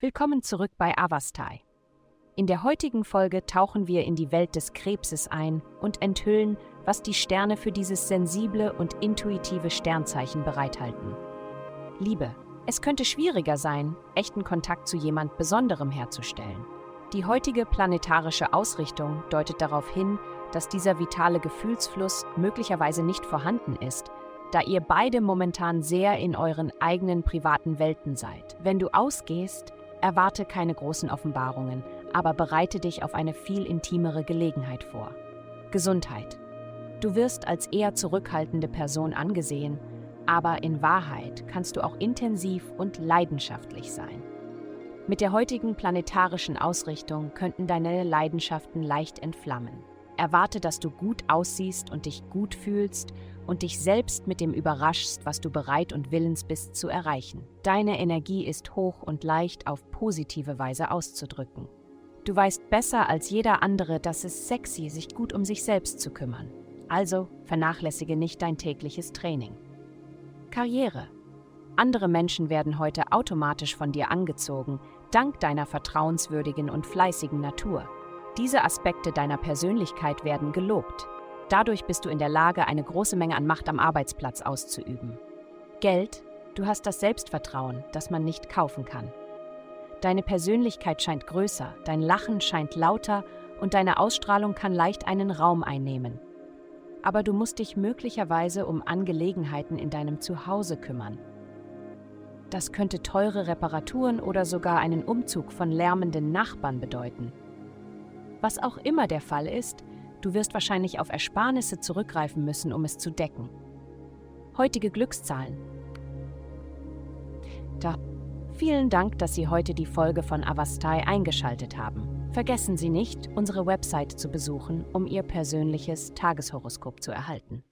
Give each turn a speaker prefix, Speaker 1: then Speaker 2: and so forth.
Speaker 1: Willkommen zurück bei Avastai. In der heutigen Folge tauchen wir in die Welt des Krebses ein und enthüllen, was die Sterne für dieses sensible und intuitive Sternzeichen bereithalten. Liebe. Es könnte schwieriger sein, echten Kontakt zu jemand Besonderem herzustellen. Die heutige planetarische Ausrichtung deutet darauf hin, dass dieser vitale Gefühlsfluss möglicherweise nicht vorhanden ist, da ihr beide momentan sehr in euren eigenen privaten Welten seid. Wenn du ausgehst, Erwarte keine großen Offenbarungen, aber bereite dich auf eine viel intimere Gelegenheit vor. Gesundheit. Du wirst als eher zurückhaltende Person angesehen, aber in Wahrheit kannst du auch intensiv und leidenschaftlich sein. Mit der heutigen planetarischen Ausrichtung könnten deine Leidenschaften leicht entflammen. Erwarte, dass du gut aussiehst und dich gut fühlst und dich selbst mit dem überraschst, was du bereit und willens bist zu erreichen. Deine Energie ist hoch und leicht auf positive Weise auszudrücken. Du weißt besser als jeder andere, dass es sexy, sich gut um sich selbst zu kümmern. Also vernachlässige nicht dein tägliches Training. Karriere. Andere Menschen werden heute automatisch von dir angezogen, dank deiner vertrauenswürdigen und fleißigen Natur. Diese Aspekte deiner Persönlichkeit werden gelobt. Dadurch bist du in der Lage, eine große Menge an Macht am Arbeitsplatz auszuüben. Geld, du hast das Selbstvertrauen, das man nicht kaufen kann. Deine Persönlichkeit scheint größer, dein Lachen scheint lauter und deine Ausstrahlung kann leicht einen Raum einnehmen. Aber du musst dich möglicherweise um Angelegenheiten in deinem Zuhause kümmern. Das könnte teure Reparaturen oder sogar einen Umzug von lärmenden Nachbarn bedeuten. Was auch immer der Fall ist, du wirst wahrscheinlich auf Ersparnisse zurückgreifen müssen, um es zu decken. Heutige Glückszahlen. Da. Vielen Dank, dass Sie heute die Folge von Avastai eingeschaltet haben. Vergessen Sie nicht, unsere Website zu besuchen, um Ihr persönliches Tageshoroskop zu erhalten.